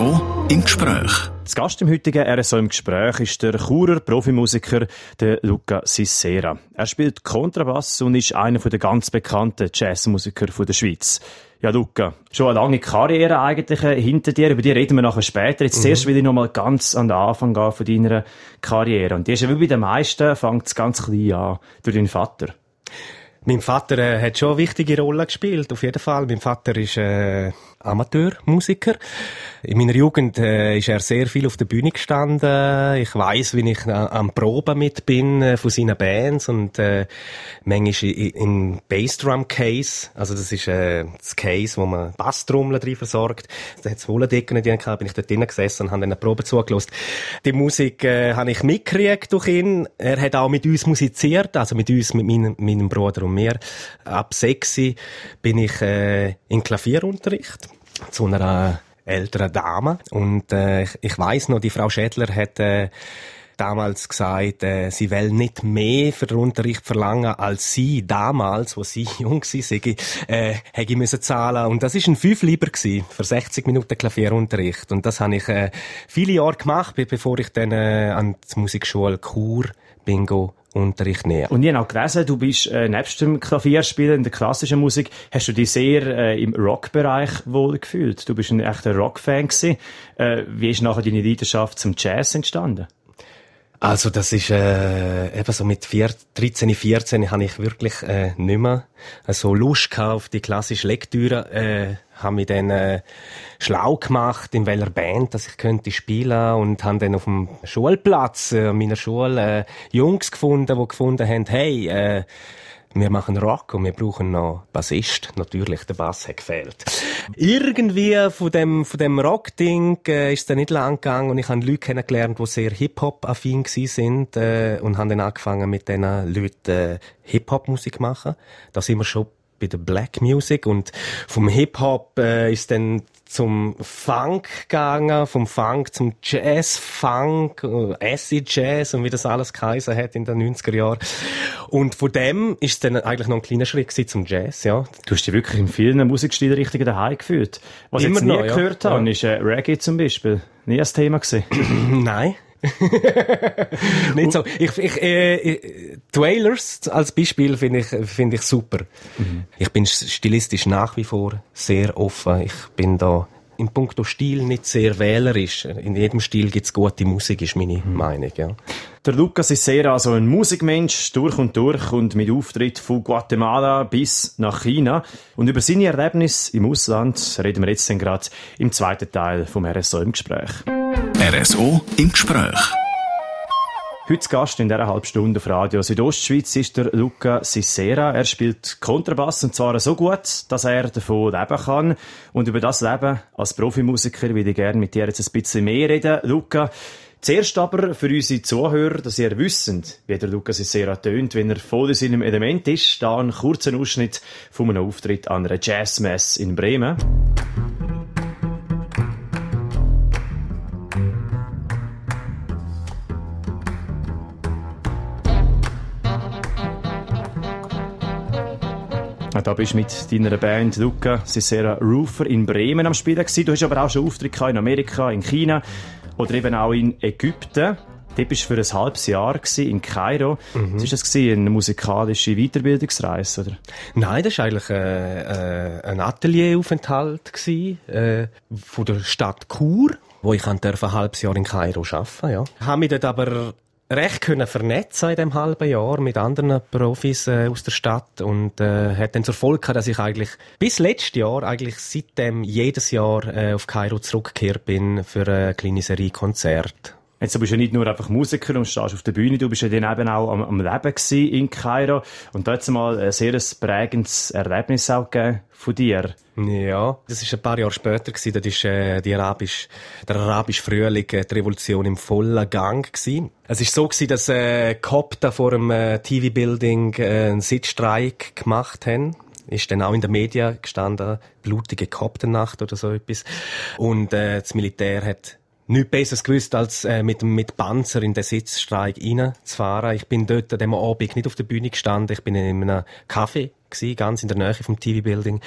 RSO im Gespräch. Das Gast im heutigen RSO im Gespräch ist der Churer Profimusiker der Luca Cicera. Er spielt Kontrabass und ist einer der ganz bekannten Jazzmusiker der Schweiz. Ja, Luca, schon eine lange Karriere eigentlich hinter dir, über die reden wir nachher später. Jetzt mhm. zuerst will ich noch mal ganz an den Anfang gehen von deiner Karriere. Und die ist ja wie bei den meisten, fängt es ganz klein an, durch deinen Vater. Mein Vater äh, hat schon eine wichtige Rolle gespielt, auf jeden Fall. Mein Vater ist äh, Amateurmusiker. In meiner Jugend äh, ist er sehr viel auf der Bühne gestanden. Ich weiß, wie ich äh, am Proben mit bin äh, von seinen Bands und äh, manchmal in Bassdrum Case, also das ist äh, das Case, wo man Basstrommeln drin versorgt. Da hat es Wohlendecken drin gehabt, bin ich dort drinnen gesessen und habe eine Probe zugelassen. Die Musik äh, habe ich mitgekriegt durch ihn. Er hat auch mit uns musiziert, also mit uns, mit meinem, meinem Bruder und mir. Ab sechs bin ich äh, in Klavierunterricht zu einer älteren Dame. Und äh, ich, ich weiß noch, die Frau Schädler hat äh, damals gesagt, äh, sie will nicht mehr für den Unterricht verlangen, als sie damals, wo sie jung war, sei, äh, hätte müssen zahlen. Und das ist ein fünf lieber gewesen, für 60 Minuten Klavierunterricht. Und das habe ich äh, viele Jahre gemacht, bevor ich dann äh, an die Musikschule Chur Bingo Unterricht nehmen. Und ich habe auch gelesen, du bist äh, nebst dem Klavierspielen in der klassischen Musik, hast du dich sehr äh, im Rockbereich wohl gefühlt. Du bist ein echter Rockfan gewesen. Äh, wie ist nachher deine Leidenschaft zum Jazz entstanden? Also das ist äh, eben so mit vier, 13, 14 habe ich wirklich äh, nicht mehr so Lust gehabt auf die klassische Lektüre. Äh, habe mich dann äh, schlau gemacht, in welcher Band dass ich könnte spielen und habe dann auf dem Schulplatz äh, meiner Schule äh, Jungs gefunden, die gefunden haben, hey, äh, wir machen Rock und wir brauchen noch Bassist. Natürlich, der Bass hat gefehlt. Irgendwie von dem, von dem Rock-Ding äh, ist es dann nicht lang gegangen und ich habe Leute kennengelernt, die sehr Hip-Hop-affin sind äh, und haben dann angefangen mit diesen Leuten äh, Hip-Hop-Musik machen. Da sind wir schon bei der Black Music und vom Hip-Hop äh, ist dann zum Funk gegangen, vom Funk zum Jazz, Funk, Acid Jazz und wie das alles geheißen hat in den 90er Jahren. Und von dem ist es dann eigentlich noch ein kleiner Schritt zum Jazz, ja. Du hast dich wirklich in vielen Musikstilrichtungen daheim gefühlt. Was Immer ich jetzt nie noch, gehört ja. habe, ist äh, Reggae zum Beispiel. Nie ein Thema gesehen. Nein. nicht so. Ich, ich, äh, Dwalers als Beispiel finde ich, finde ich super. Mhm. Ich bin stilistisch nach wie vor sehr offen. Ich bin da in puncto Stil nicht sehr wählerisch. In jedem Stil gibt es gute Musik, ist meine mhm. Meinung, ja. Der Lukas ist sehr also ein Musikmensch, durch und durch und mit Auftritt von Guatemala bis nach China. Und über seine Erlebnisse im Ausland reden wir jetzt dann gerade im zweiten Teil vom RSO im Gespräch. RSO im Gespräch. Heute Gast in dieser halben Stunde auf Radio Südostschweiz ist der Luca Cicera. Er spielt Kontrabass und zwar so gut, dass er davon leben kann. Und über das Leben als Profimusiker würde ich gerne mit dir jetzt ein bisschen mehr reden. Luca, Zuerst aber für unsere Zuhörer, dass ihr wisst, wie der Luca Cicera tönt, wenn er voll in seinem Element ist, da ein kurzer Ausschnitt von einem Auftritt an einer Jazzmess in Bremen. Da bist du mit deiner Band Luca Cicera Roofer in Bremen am Spielen gewesen. Du hast aber auch schon Auftritte in Amerika, in China oder eben auch in Ägypten. Dort bist du für ein halbes Jahr gewesen, in Kairo. Mhm. Was war das? Gewesen? Eine musikalische Weiterbildungsreise, oder? Nein, das war eigentlich äh, äh, ein Atelieraufenthalt gewesen, äh, von der Stadt Chur, wo ich ein halbes Jahr in Kairo arbeiten ja. Habe mich dort aber recht können vernetzen in dem halben Jahr mit anderen Profis äh, aus der Stadt und äh, hat dann zur Folge gehabt, dass ich eigentlich bis letztes Jahr eigentlich seitdem jedes Jahr äh, auf Kairo zurückgekehrt bin für eine kleine Serie Konzert. Jetzt bist du ja nicht nur einfach Musiker und stehst auf der Bühne, du bist ja dann eben auch am, am Leben in Kairo und da hat es mal ein sehr prägendes Erlebnis auch gegeben von dir. Ja, das ist ein paar Jahre später gewesen. Das ist äh, die arabisch, der arabische Frühling, äh, die Revolution im vollen Gang gewesen. Es ist so gewesen, dass äh, da vor dem äh, TV-Building äh, einen Sitzstreik gemacht haben ist dann auch in den Medien gestanden, blutige Kopternacht oder so etwas. Und äh, das Militär hat nichts Besseres gewusst, als äh, mit, mit Panzer in den Sitzstreik reinzufahren. Ich bin dort an dem Abend nicht auf der Bühne gestanden, ich bin in einem Café gewesen, ganz in der Nähe vom TV-Building.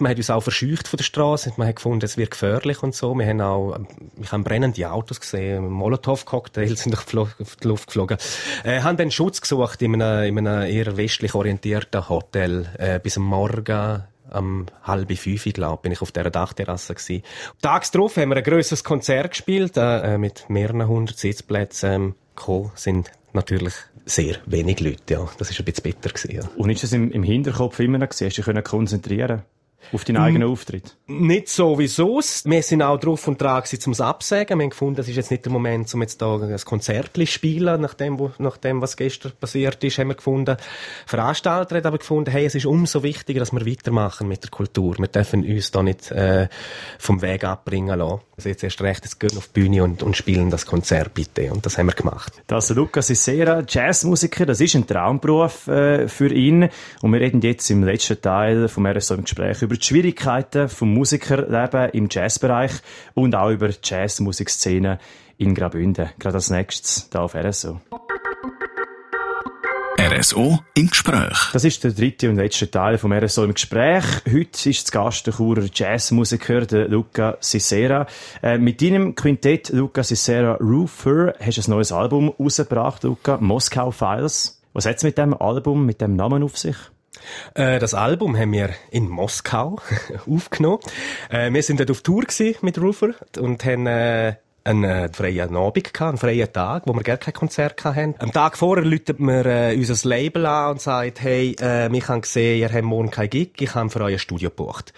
Man hat uns auch verscheucht von der Straße. Man hat gefunden, es wird gefährlich und so. Wir haben auch, ich habe brennende Autos gesehen, Molotow-Cocktails sind auf die Luft geflogen. Äh, haben dann Schutz gesucht in einem, in einem eher westlich orientierten Hotel, äh, bis am Morgen am halb fünf, glaube bin ich auf dieser Dachterrasse gewesen. Tags drauf haben wir ein grösseres Konzert gespielt, äh, äh mit mehreren hundert Sitzplätzen. Ähm, gekommen sind natürlich sehr wenig Leute, ja. Das ist ein bisschen bitter gewesen, ja. Und ist das im, im Hinterkopf immer noch gewesen? Hast du dich konzentrieren auf deinen eigenen Auftritt? Nicht sowieso. Wir sind auch drauf und dran um es absagen. Wir haben gefunden, das ist jetzt nicht der Moment, um jetzt da ein Konzert zu spielen, nach dem, wo, nach dem, was gestern passiert ist, haben wir gefunden. Veranstalter hat aber gefunden, hey, es ist umso wichtiger, dass wir weitermachen mit der Kultur. Wir dürfen uns da nicht äh, vom Weg abbringen lassen. Also jetzt erst recht, jetzt gehen auf die Bühne und, und spielen das Konzert bitte. Und das haben wir gemacht. Das Lukas Isera, Jazzmusiker, das ist ein Traumberuf äh, für ihn. Und wir reden jetzt im letzten Teil vom RSO im Gespräch über die Schwierigkeiten vom Musikerleben im Jazzbereich und auch über die Jazzmusikszene in Graubünden. Gerade als nächstes hier auf RSO. RSO im Gespräch. Das ist der dritte und letzte Teil vom RSO im Gespräch. Heute ist zu Gast der Churer Jazzmusiker der Luca Cicera. Äh, mit deinem Quintett Luca Cicera Roofer hast du ein neues Album rausgebracht, Luca, Moskau Files. Was hat es mit dem Album, mit dem Namen auf sich? Äh, das Album haben wir in Moskau aufgenommen. Äh, wir sind dort auf Tour mit Roofer und haben äh, einen freien Abend einen freien Tag, wo wir gar kein Konzert hatten. Am Tag vorher läutet mir unser Label an und sagt, hey, wir haben gesehen, ihr habt morgen kein Gig, ich habe für euch ein Studio gebucht.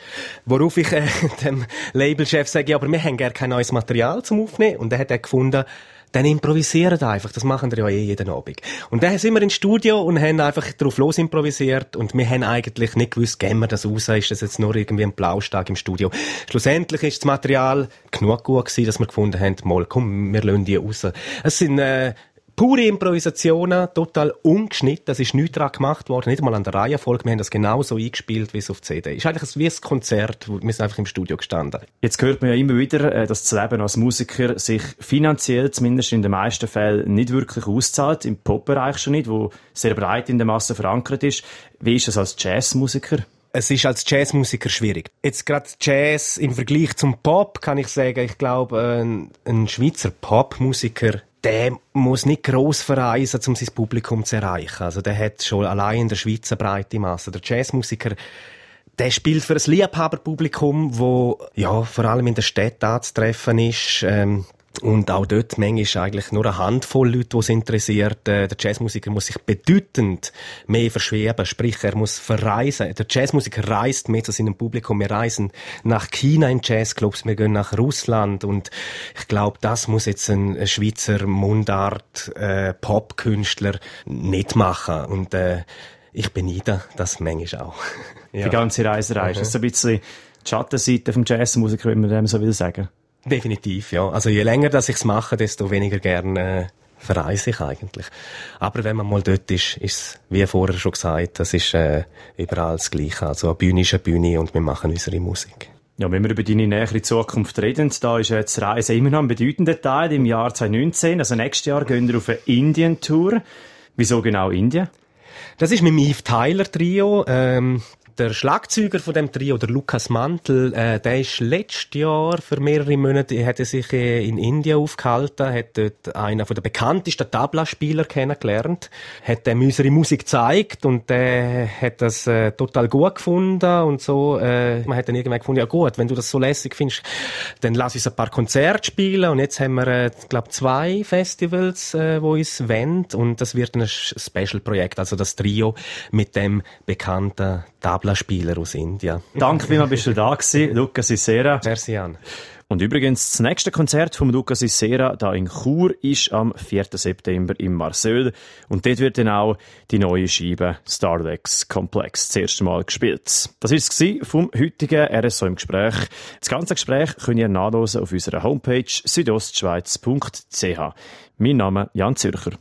Worauf ich dem Labelchef sage, aber wir haben gar kein neues Material zum Aufnehmen. Und er hat er gefunden, dann improvisieren einfach. Das machen wir ja eh jeden Abend. Und dann sind wir ins Studio und haben einfach drauf los improvisiert und wir haben eigentlich nicht gewusst, gehen wir das raus, ist das jetzt nur irgendwie ein Blaustag im Studio. Schlussendlich ist das Material genug gut gewesen, dass wir gefunden haben, mal, komm, wir lassen die raus. Es sind, äh, pure Improvisationen, total ungeschnitten. Es ist nichts daran gemacht worden, nicht mal an der Reihenfolge. Wir haben das genauso eingespielt, wie es auf CD ist. Eigentlich wie ein Konzert. Wir sind einfach im Studio gestanden. Jetzt hört man ja immer wieder, äh, dass das Leben als Musiker sich finanziell, zumindest in den meisten Fällen, nicht wirklich auszahlt. Im Pop-Bereich schon nicht, wo sehr breit in der Masse verankert ist. Wie ist das als Jazzmusiker? es ist als Jazzmusiker schwierig. Jetzt gerade Jazz im Vergleich zum Pop kann ich sagen, ich glaube, ein, ein Schweizer Popmusiker der muss nicht gross verreisen, um sein Publikum zu erreichen. Also der hat schon allein in der Schweiz eine breite Masse. Der Jazzmusiker, der spielt für ein Liebhaberpublikum, wo ja vor allem in der Stadt anzutreffen ist. Ähm, und auch dort manchmal eigentlich nur eine Handvoll Leute, die es interessiert. Äh, der Jazzmusiker muss sich bedeutend mehr verschweben, sprich, er muss verreisen. Der Jazzmusiker reist mehr zu seinem Publikum. Wir reisen nach China in Jazzclubs, wir gehen nach Russland und ich glaube, das muss jetzt ein Schweizer Mundart äh, Popkünstler nicht machen. Und äh, ich beneide das manchmal auch. ja. Die ganze Reiserei. Mhm. Das ist so ein bisschen die Schattenseite vom Jazzmusiker, wenn man dem so will sagen. Definitiv, ja. Also je länger dass ich's mache, desto weniger gerne äh, verreise ich eigentlich. Aber wenn man mal dort ist, ist es, wie vorher schon gesagt, das ist äh, überall das Gleiche. Also eine Bühne ist eine Bühne und wir machen unsere Musik. Ja, wenn wir über deine nähere Zukunft reden, da ist jetzt Reise immer noch ein bedeutender Teil im Jahr 2019. Also nächstes Jahr gehen wir auf eine Indien-Tour. Wieso genau Indien? Das ist mit dem Eve Tyler Trio. Ähm, der Schlagzeuger von dem Trio, der Lukas Mantel, äh, der ist letztes Jahr für mehrere Monate, hat er sich äh, in Indien aufgehalten, hat dort einen von der bekanntesten Tabla-Spieler kennengelernt, hat dem unsere Musik gezeigt und der hat das äh, total gut gefunden und so, äh, man hat dann irgendwann gefunden, ja gut, wenn du das so lässig findest, dann lass uns ein paar Konzerte spielen und jetzt haben wir, äh, glaube zwei Festivals, äh, wo uns wollen und das wird ein Special-Projekt, also das Trio mit dem bekannten Tabla-Spieler aus Indien. Danke vielmals, bist du da gewesen, Luca Sisera. Merci, Jan. Und übrigens, das nächste Konzert von Luca Sisera da in Chur ist am 4. September in Marseille. Und dort wird dann auch die neue Scheibe Starlex Complex das erste Mal gespielt. Das war es vom heutigen RSO im Gespräch. Das ganze Gespräch könnt ihr nachlesen auf unserer Homepage südostschweiz.ch. Mein Name Jan Zürcher.